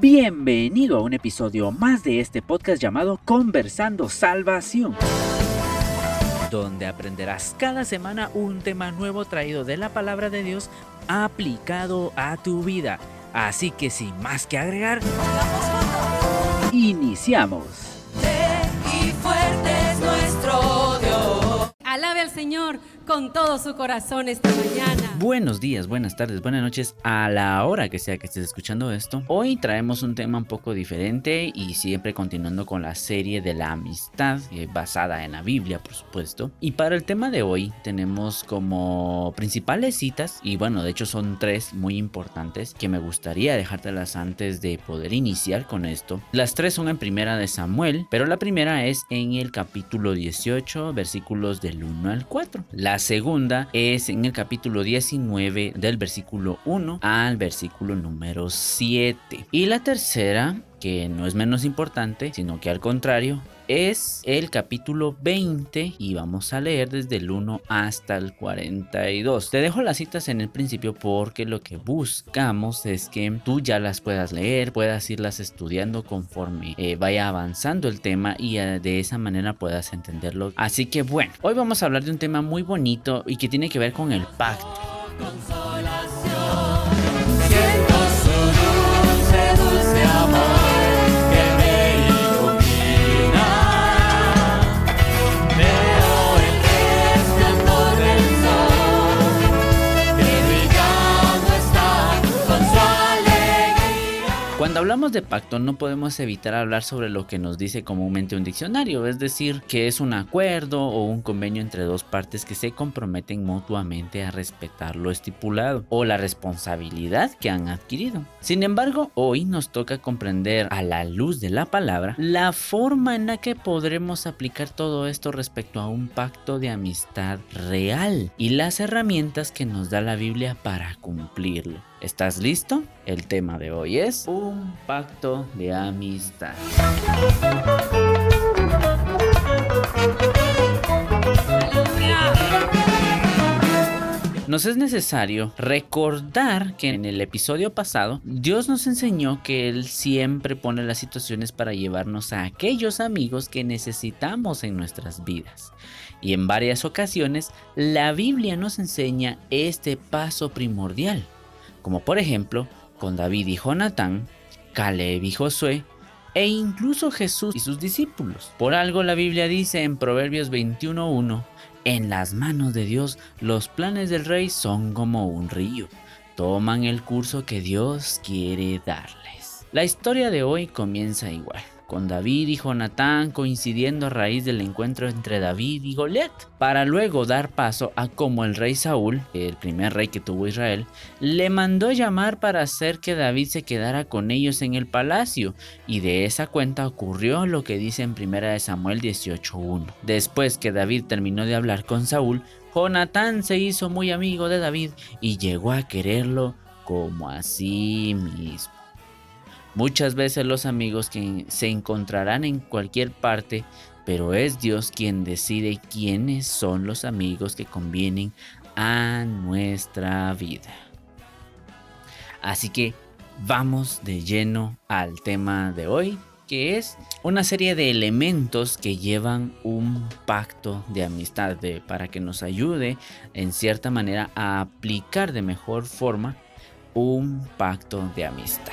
Bienvenido a un episodio más de este podcast llamado Conversando Salvación, donde aprenderás cada semana un tema nuevo traído de la palabra de Dios aplicado a tu vida. Así que sin más que agregar, iniciamos. Alabe al Señor con todo su corazón esta mañana. Buenos días, buenas tardes, buenas noches a la hora que sea que estés escuchando esto. Hoy traemos un tema un poco diferente y siempre continuando con la serie de la amistad eh, basada en la Biblia, por supuesto. Y para el tema de hoy tenemos como principales citas y bueno, de hecho son tres muy importantes que me gustaría dejártelas antes de poder iniciar con esto. Las tres son en primera de Samuel, pero la primera es en el capítulo 18, versículos del 1 al 4. La segunda es en el capítulo 19 del versículo 1 al versículo número 7. Y la tercera, que no es menos importante, sino que al contrario, es el capítulo 20 y vamos a leer desde el 1 hasta el 42. Te dejo las citas en el principio porque lo que buscamos es que tú ya las puedas leer, puedas irlas estudiando conforme eh, vaya avanzando el tema y eh, de esa manera puedas entenderlo. Así que bueno, hoy vamos a hablar de un tema muy bonito y que tiene que ver con el pacto. Cuando hablamos de pacto no podemos evitar hablar sobre lo que nos dice comúnmente un diccionario, es decir, que es un acuerdo o un convenio entre dos partes que se comprometen mutuamente a respetar lo estipulado o la responsabilidad que han adquirido. Sin embargo, hoy nos toca comprender a la luz de la palabra la forma en la que podremos aplicar todo esto respecto a un pacto de amistad real y las herramientas que nos da la Biblia para cumplirlo. ¿Estás listo? El tema de hoy es un pacto de amistad. Nos es necesario recordar que en el episodio pasado Dios nos enseñó que Él siempre pone las situaciones para llevarnos a aquellos amigos que necesitamos en nuestras vidas. Y en varias ocasiones la Biblia nos enseña este paso primordial, como por ejemplo con David y Jonatán, Caleb y Josué, e incluso Jesús y sus discípulos. Por algo la Biblia dice en Proverbios 21.1, en las manos de Dios los planes del rey son como un río, toman el curso que Dios quiere darles. La historia de hoy comienza igual con David y Jonatán coincidiendo a raíz del encuentro entre David y Goliat, para luego dar paso a cómo el rey Saúl, el primer rey que tuvo Israel, le mandó llamar para hacer que David se quedara con ellos en el palacio, y de esa cuenta ocurrió lo que dice en 1 Samuel 18.1. Después que David terminó de hablar con Saúl, Jonatán se hizo muy amigo de David y llegó a quererlo como a sí mismo. Muchas veces los amigos que se encontrarán en cualquier parte, pero es Dios quien decide quiénes son los amigos que convienen a nuestra vida. Así que vamos de lleno al tema de hoy, que es una serie de elementos que llevan un pacto de amistad para que nos ayude en cierta manera a aplicar de mejor forma un pacto de amistad.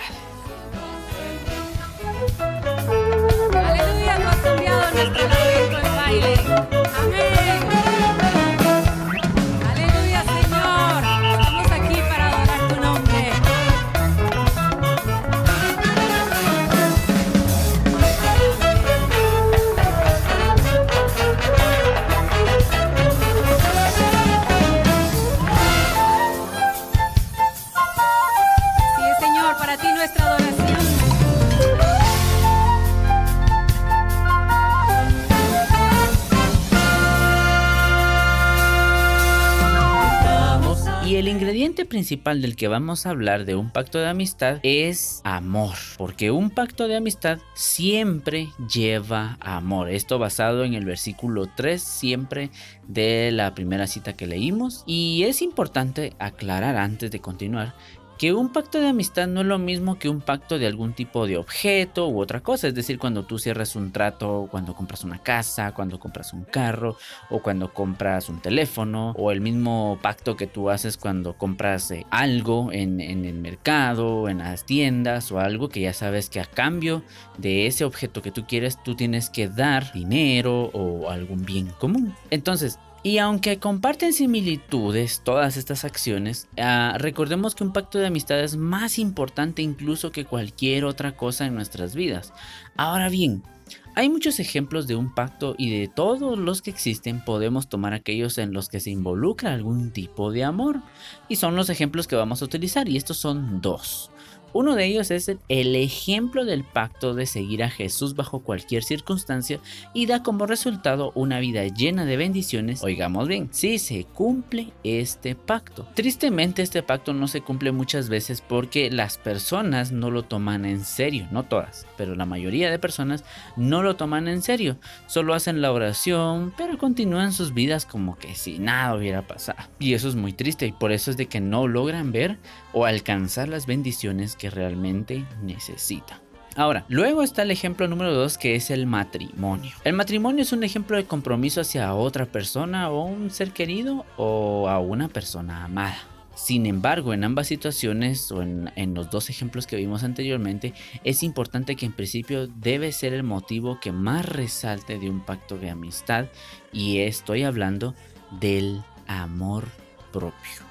Principal del que vamos a hablar de un pacto de amistad es amor, porque un pacto de amistad siempre lleva amor. Esto basado en el versículo 3 siempre de la primera cita que leímos. Y es importante aclarar antes de continuar que un pacto de amistad no es lo mismo que un pacto de algún tipo de objeto u otra cosa. Es decir, cuando tú cierras un trato, cuando compras una casa, cuando compras un carro o cuando compras un teléfono o el mismo pacto que tú haces cuando compras eh, algo en, en el mercado, en las tiendas o algo que ya sabes que a cambio de ese objeto que tú quieres tú tienes que dar dinero o algún bien común. Entonces, y aunque comparten similitudes todas estas acciones, ah, recordemos que un pacto de amistad es más importante incluso que cualquier otra cosa en nuestras vidas. Ahora bien, hay muchos ejemplos de un pacto y de todos los que existen podemos tomar aquellos en los que se involucra algún tipo de amor. Y son los ejemplos que vamos a utilizar y estos son dos. Uno de ellos es el ejemplo del pacto de seguir a Jesús bajo cualquier circunstancia y da como resultado una vida llena de bendiciones. Oigamos bien, si se cumple este pacto. Tristemente este pacto no se cumple muchas veces porque las personas no lo toman en serio, no todas, pero la mayoría de personas no lo toman en serio. Solo hacen la oración, pero continúan sus vidas como que si nada hubiera pasado. Y eso es muy triste y por eso es de que no logran ver o alcanzar las bendiciones que realmente necesita. Ahora, luego está el ejemplo número 2 que es el matrimonio. El matrimonio es un ejemplo de compromiso hacia otra persona o un ser querido o a una persona amada. Sin embargo, en ambas situaciones o en, en, los dos ejemplos que vimos anteriormente, es importante que en principio debe ser el motivo que más resalte de un pacto de amistad y estoy hablando del amor propio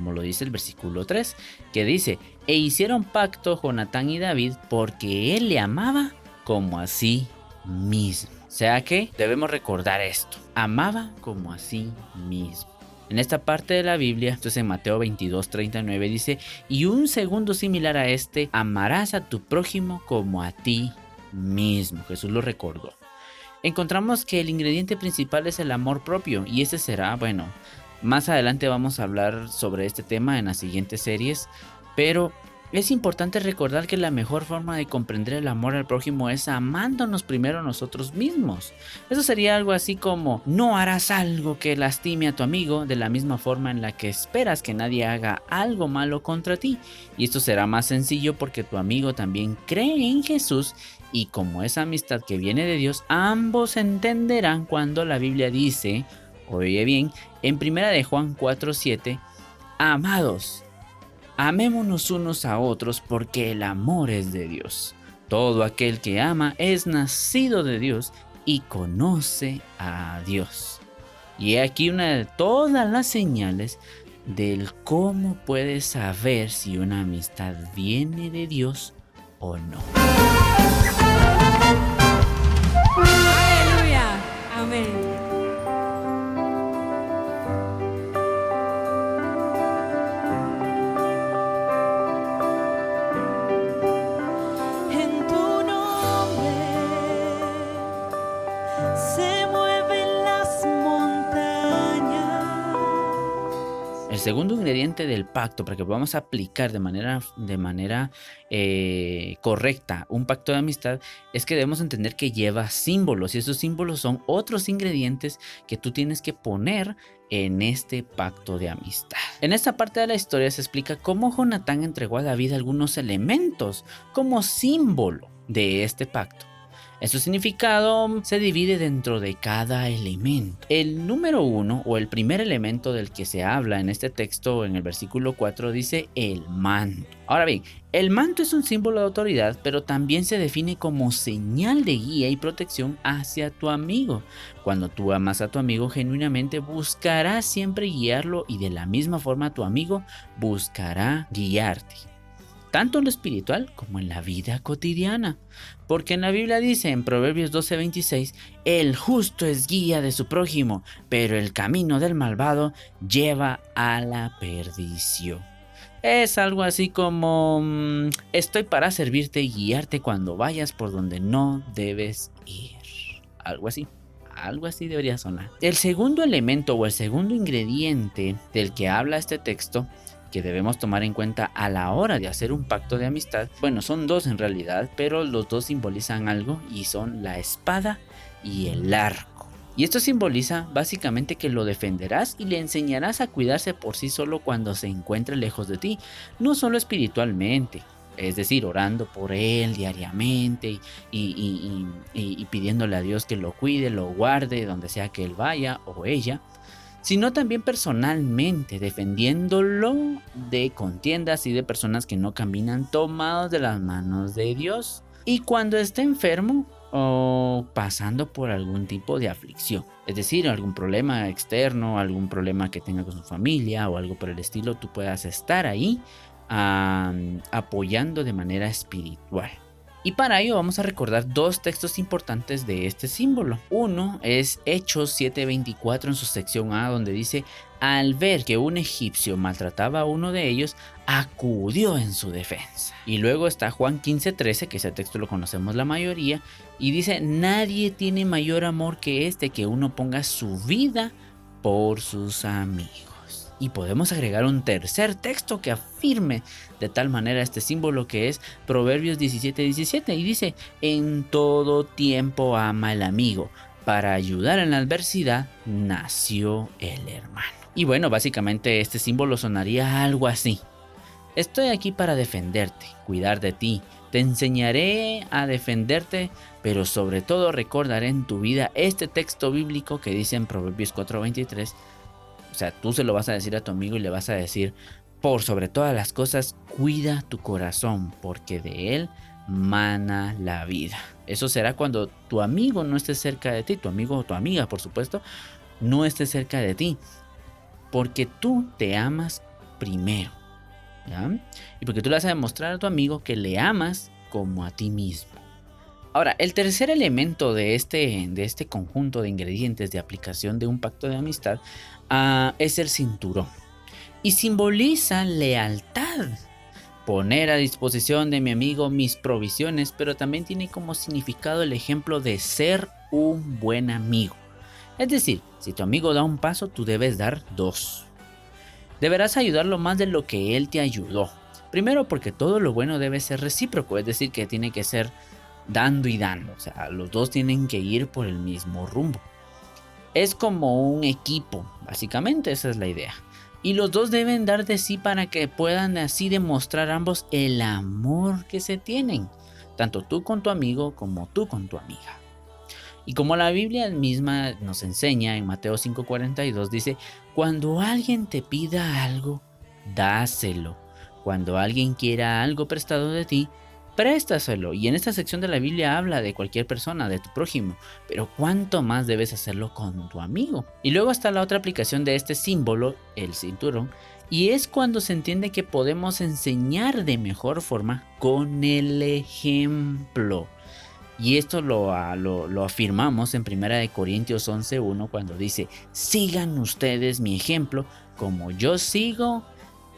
como lo dice el versículo 3, que dice, e hicieron pacto Jonatán y David porque él le amaba como a sí mismo. O sea que debemos recordar esto, amaba como a sí mismo. En esta parte de la Biblia, entonces en Mateo 22, 39 dice, y un segundo similar a este, amarás a tu prójimo como a ti mismo. Jesús lo recordó. Encontramos que el ingrediente principal es el amor propio y ese será, bueno, más adelante vamos a hablar sobre este tema en las siguientes series, pero es importante recordar que la mejor forma de comprender el amor al prójimo es amándonos primero nosotros mismos. Eso sería algo así como no harás algo que lastime a tu amigo de la misma forma en la que esperas que nadie haga algo malo contra ti. Y esto será más sencillo porque tu amigo también cree en Jesús y como esa amistad que viene de Dios, ambos entenderán cuando la Biblia dice Oye bien, en primera de Juan 4:7, amados, amémonos unos a otros porque el amor es de Dios. Todo aquel que ama es nacido de Dios y conoce a Dios. Y aquí una de todas las señales del cómo puedes saber si una amistad viene de Dios o no. Segundo ingrediente del pacto para que podamos aplicar de manera, de manera eh, correcta un pacto de amistad es que debemos entender que lleva símbolos y esos símbolos son otros ingredientes que tú tienes que poner en este pacto de amistad. En esta parte de la historia se explica cómo Jonatán entregó a David algunos elementos como símbolo de este pacto. Su significado se divide dentro de cada elemento. El número uno o el primer elemento del que se habla en este texto en el versículo 4 dice el manto. Ahora bien, el manto es un símbolo de autoridad, pero también se define como señal de guía y protección hacia tu amigo. Cuando tú amas a tu amigo genuinamente, buscarás siempre guiarlo y de la misma forma tu amigo buscará guiarte tanto en lo espiritual como en la vida cotidiana. Porque en la Biblia dice en Proverbios 12:26, el justo es guía de su prójimo, pero el camino del malvado lleva a la perdición. Es algo así como mm, estoy para servirte y guiarte cuando vayas por donde no debes ir. Algo así. Algo así debería sonar. El segundo elemento o el segundo ingrediente del que habla este texto que debemos tomar en cuenta a la hora de hacer un pacto de amistad, bueno, son dos en realidad, pero los dos simbolizan algo y son la espada y el arco. Y esto simboliza básicamente que lo defenderás y le enseñarás a cuidarse por sí solo cuando se encuentre lejos de ti, no solo espiritualmente, es decir, orando por él diariamente y, pidiéndole a Dios que lo cuide, lo guarde, donde sea que él vaya o ella, sino también personalmente, defendiéndolo de contiendas y de personas que no caminan tomados de las manos de Dios. Y cuando esté enfermo o pasando por algún tipo de aflicción, es decir, algún problema externo, algún problema que tenga con su familia o algo por el estilo, tú puedas estar ahí apoyando de manera espiritual. Y para ello vamos a recordar dos textos importantes de este símbolo. Uno es Hechos 7:24 en su sección A donde dice, al ver que un egipcio maltrataba a uno de ellos, acudió en su defensa. Y luego está Juan 15:13, que ese texto lo conocemos la mayoría, y dice, nadie tiene mayor amor que este que uno ponga su vida por sus amigos. Y podemos agregar un tercer texto que afirme de tal manera este símbolo que es Proverbios 17, 17 y dice, en todo tiempo ama el amigo, para ayudar en la adversidad nació el hermano. Y bueno, básicamente este símbolo sonaría algo así. Estoy aquí para defenderte, cuidar de ti, te enseñaré a defenderte, pero sobre todo recordaré en tu vida este texto bíblico que dice en Proverbios 4:23, o sea, tú se lo vas a decir a tu amigo y le vas a decir, por sobre todas las cosas, cuida tu corazón, porque de él mana la vida. Eso será cuando tu amigo no esté cerca de ti, tu amigo o tu amiga, por supuesto, no esté cerca de ti, porque tú te amas primero. Y porque tú le vas a demostrar a tu amigo que le amas como a ti mismo. Ahora, el tercer elemento de este, de este conjunto de ingredientes de aplicación de un pacto de amistad ah, es el cinturón. Y simboliza lealtad. Poner a disposición de mi amigo mis provisiones, pero también tiene como significado el ejemplo de ser un buen amigo. Es decir, si tu amigo da un paso, tú debes dar dos. Deberás ayudarlo más de lo que él te ayudó. Primero porque todo lo bueno debe ser recíproco, es decir, que tiene que ser dando y dando. O sea, los dos tienen que ir por el mismo rumbo. Es como un equipo, básicamente esa es la idea. Y los dos deben dar de sí para que puedan así demostrar ambos el amor que se tienen. Tanto tú con tu amigo como tú con tu amiga. Y como la Biblia misma nos enseña en Mateo 5:42, dice, cuando alguien te pida algo, dáselo. Cuando alguien quiera algo prestado de ti, préstaselo. Y en esta sección de la Biblia habla de cualquier persona, de tu prójimo, pero cuánto más debes hacerlo con tu amigo. Y luego está la otra aplicación de este símbolo, el cinturón, y es cuando se entiende que podemos enseñar de mejor forma con el ejemplo. Y esto lo, ah, lo, afirmamos en 1 Corintios 11.1 cuando dice, sigan ustedes mi ejemplo como yo sigo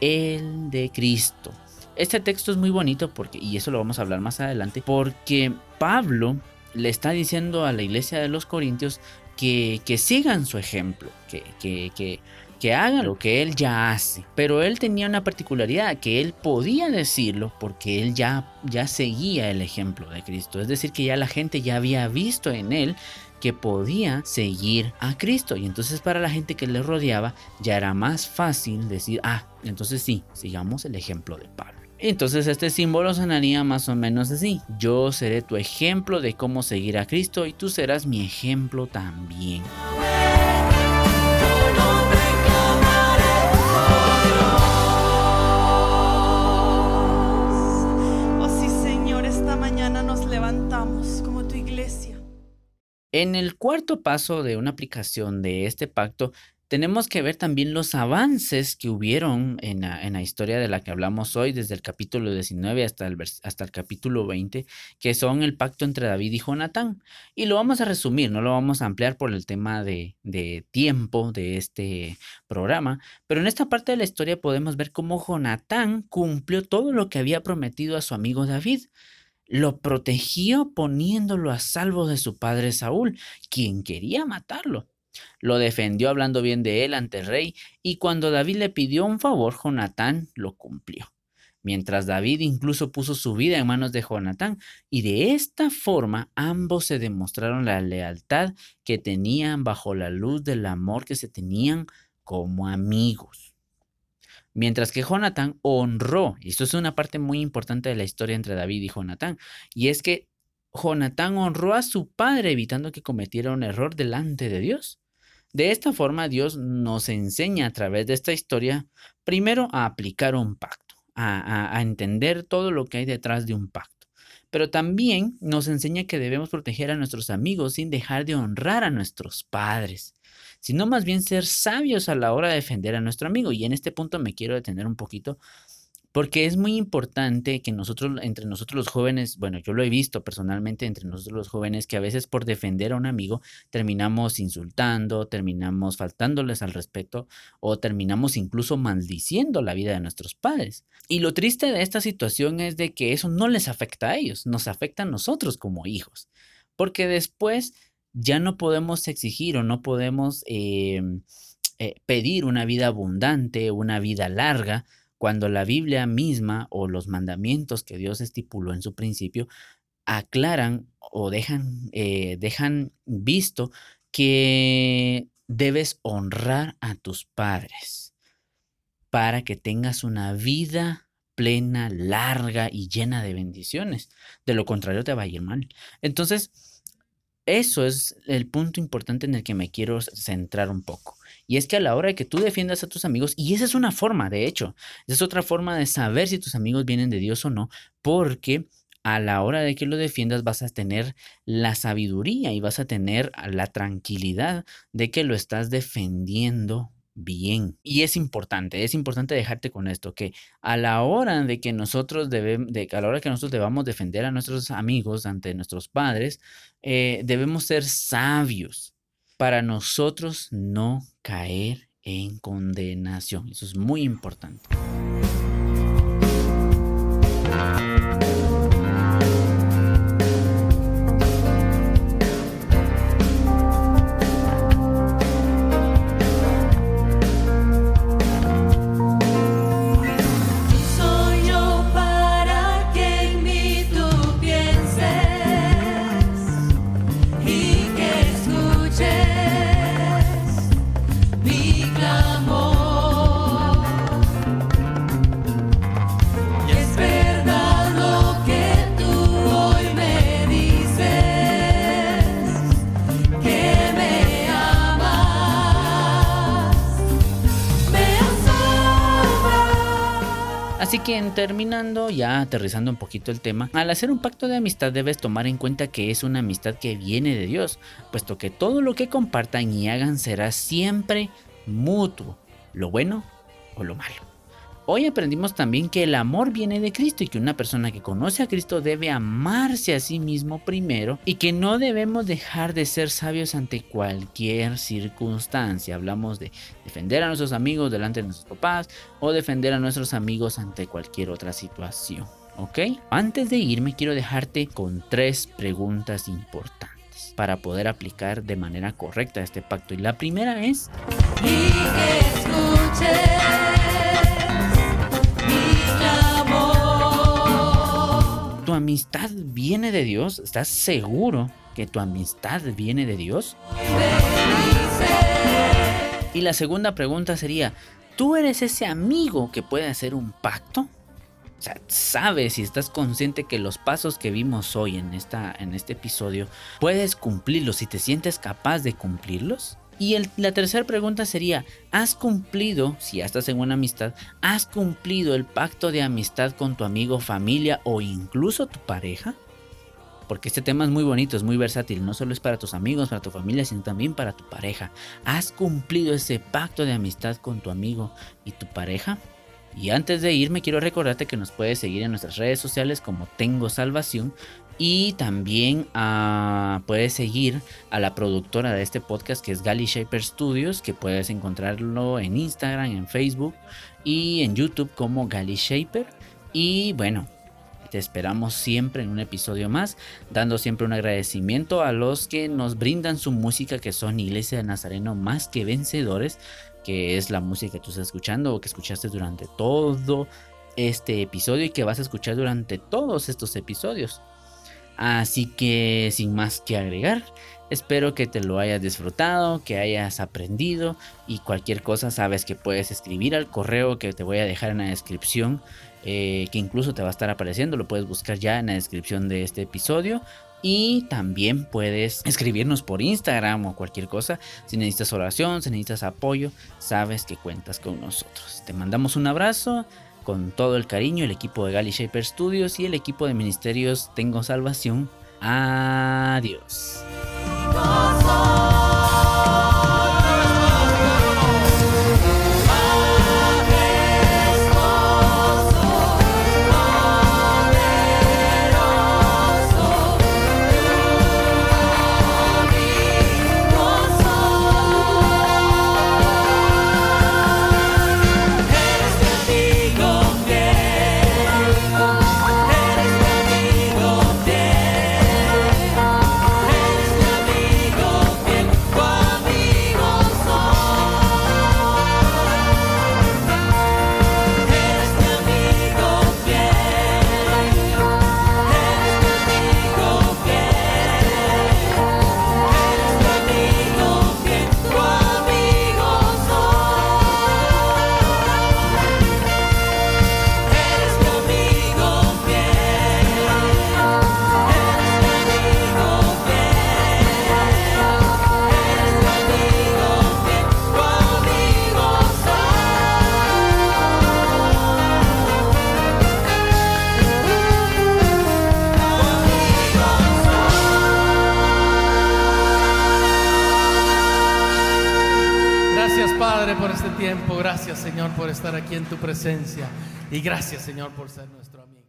el de Cristo. Este texto es muy bonito porque, y eso lo vamos a hablar más adelante, porque Pablo le está diciendo a la iglesia de los Corintios que, que sigan su ejemplo, que, que, que, hagan lo que él ya hace. Pero él tenía una particularidad, que él podía decirlo porque él ya, ya seguía el ejemplo de Cristo. Es decir, que ya la gente ya había visto en él que podía seguir a Cristo. Y entonces para la gente que le rodeaba ya era más fácil decir, ah, entonces sí, sigamos el ejemplo de Pablo. Entonces este símbolo sonaría más o menos así. Yo seré tu ejemplo de cómo seguir a Cristo y tú serás mi ejemplo también. Sí Señor, esta mañana nos levantamos como tu iglesia en el cuarto paso de una aplicación de este pacto, tenemos que ver también los avances que hubieron en la, historia de la que hablamos hoy, desde el capítulo 19 hasta el, capítulo 20, que son el pacto entre David y Jonatán. Y lo vamos a resumir, no lo vamos a ampliar por el tema de, de tiempo de este programa, pero en esta parte de la historia podemos ver cómo Jonatán cumplió todo lo que había prometido a su amigo David lo protegió poniéndolo a salvo de su padre Saúl, quien quería matarlo. Lo defendió hablando bien de él ante el rey, y cuando David le pidió un favor, Jonatán lo cumplió. mientras David incluso puso su vida en manos de Jonatán, y de esta forma ambos se demostraron la lealtad que tenían bajo la luz del amor que se tenían como amigos. Mientras que Jonatán honró, y esto es una parte muy importante de la historia entre David y Jonatán, y es que Jonatán honró a su padre evitando que cometiera un error delante de Dios. De esta forma Dios nos enseña a través de esta historia primero a aplicar un pacto, a, entender todo lo que hay detrás de un pacto. Pero también nos enseña que debemos proteger a nuestros amigos sin dejar de honrar a nuestros padres sino más bien ser sabios a la hora de defender a nuestro amigo. Y en este punto me quiero detener un poquito porque es muy importante que nosotros, entre nosotros los jóvenes, bueno, yo lo he visto personalmente entre nosotros los jóvenes, que a veces por defender a un amigo terminamos insultando, terminamos faltándoles al respeto o terminamos incluso maldiciendo la vida de nuestros padres. Y lo triste de esta situación es de que eso no les afecta a ellos, nos afecta a nosotros como hijos. Porque después ya no podemos exigir o no podemos em, eh, pedir una vida abundante, una vida larga, cuando la Biblia misma o los mandamientos que Dios estipuló en su principio aclaran o dejan, eh, dejan visto que debes honrar a tus padres para que tengas una vida plena, larga y llena de bendiciones. De lo contrario te va a ir mal. Entonces, eso es el punto importante en el que me quiero centrar un poco. Y es que a la hora de que tú defiendas a tus amigos, y esa es una forma, de hecho, esa es otra forma de saber si tus amigos vienen de Dios o no, porque a la hora de que lo defiendas vas a tener la sabiduría y vas a tener la tranquilidad de que lo estás defendiendo bien. Y es importante, es importante dejarte con esto, que a la hora de que nosotros debemos, de, a la hora que nosotros debamos defender a nuestros amigos ante nuestros padres, eh, debemos ser sabios para nosotros no caer en condenación. Eso es muy importante. Terminando, ya aterrizando un poquito el tema, al hacer un pacto de amistad debes tomar en cuenta que es una amistad que viene de Dios, puesto que todo lo que compartan y hagan será siempre mutuo, lo bueno o lo malo. Hoy aprendimos también que el amor viene de Cristo y que una persona que conoce a Cristo debe amarse a sí mismo primero y que no debemos dejar de ser sabios ante cualquier circunstancia. Hablamos de defender a nuestros amigos delante de nuestros papás o defender a nuestros amigos ante cualquier otra situación. ¿Ok? Antes de irme quiero dejarte con tres preguntas importantes para poder aplicar de manera correcta este pacto. Y la primera es... ¿Tu amistad viene de Dios? ¿Estás seguro que tu amistad viene de Dios? Y la segunda pregunta sería, ¿tú eres ese amigo que puede hacer un pacto? O sea, sabes y estás consciente que los pasos que vimos hoy en, esta, en este episodio puedes cumplirlos y te sientes capaz de cumplirlos. Y la tercera pregunta sería, ¿has cumplido, si ya estás en una amistad, has cumplido el pacto de amistad con tu amigo, familia o incluso tu pareja? Porque este tema es muy bonito, es muy versátil, no solo es para tus amigos, para tu familia, sino también para tu pareja. ¿Has cumplido ese pacto de amistad con tu amigo y tu pareja? Y antes de irme, quiero recordarte que nos puedes seguir en nuestras redes sociales como Tengo Salvación y también ah, puedes seguir a la productora de este podcast que es Gally Shaper Studios, que puedes encontrarlo en Instagram, en Facebook y en YouTube como Gally Shaper. Y bueno, te esperamos siempre en un episodio más, dando siempre un agradecimiento a los que nos brindan su música, que son Iglesia de Nazareno más que vencedores, que es la música que tú estás escuchando o que escuchaste durante todo este episodio y que vas a escuchar durante todos estos episodios. Así que sin más que agregar, espero que te lo hayas disfrutado, que hayas aprendido y cualquier cosa sabes que puedes escribir al correo que te voy a dejar en la descripción, eh, que incluso te va a estar apareciendo, lo puedes buscar ya en la descripción de este episodio. Y también puedes escribirnos por Instagram o cualquier cosa. Si necesitas oración, si necesitas apoyo, sabes que cuentas con nosotros. Te mandamos un abrazo con todo el cariño, el equipo de Gali Shaper Studios y el equipo de Ministerios Tengo Salvación. Adiós. Por estar aquí en tu presencia. Y gracias, Señor, por ser nuestro amigo.